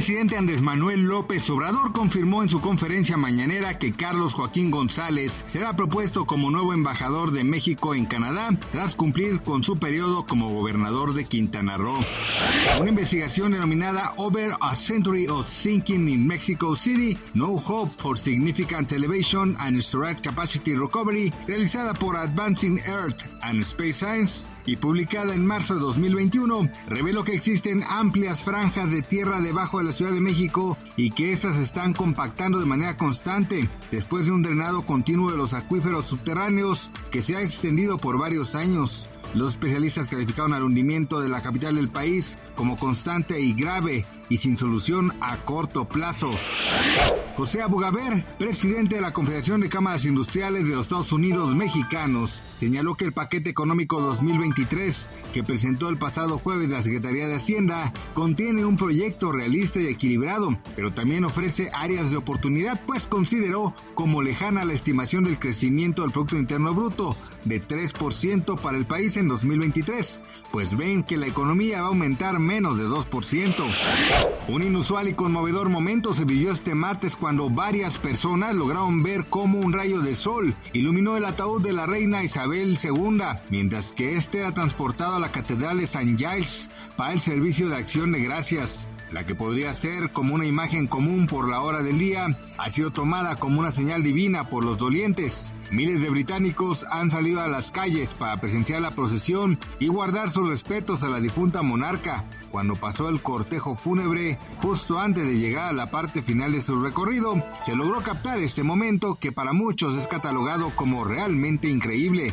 Presidente Andrés Manuel López Obrador confirmó en su conferencia mañanera que Carlos Joaquín González será propuesto como nuevo embajador de México en Canadá tras cumplir con su periodo como gobernador de Quintana Roo. Una investigación denominada Over a Century of Thinking in Mexico City, No Hope for Significant Elevation and Storage Capacity Recovery, realizada por Advancing Earth and Space Science, y publicada en marzo de 2021, reveló que existen amplias franjas de tierra debajo de la Ciudad de México y que estas están compactando de manera constante después de un drenado continuo de los acuíferos subterráneos que se ha extendido por varios años. Los especialistas calificaron al hundimiento de la capital del país como constante y grave y sin solución a corto plazo. José Abugaber, presidente de la Confederación de Cámaras Industriales de los Estados Unidos Mexicanos, señaló que el paquete económico 2023 que presentó el pasado jueves la Secretaría de Hacienda contiene un proyecto realista y equilibrado, pero también ofrece áreas de oportunidad, pues consideró como lejana la estimación del crecimiento del Producto Interno Bruto de 3% para el país en 2023, pues ven que la economía va a aumentar menos de 2%. Un inusual y conmovedor momento se vivió este martes cuando varias personas lograron ver cómo un rayo de sol iluminó el ataúd de la reina Isabel II, mientras que este era transportado a la Catedral de St. Giles para el servicio de acción de gracias. La que podría ser como una imagen común por la hora del día, ha sido tomada como una señal divina por los dolientes. Miles de británicos han salido a las calles para presenciar la procesión y guardar sus respetos a la difunta monarca. Cuando pasó el cortejo fúnebre, justo antes de llegar a la parte final de su recorrido, se logró captar este momento que para muchos es catalogado como realmente increíble.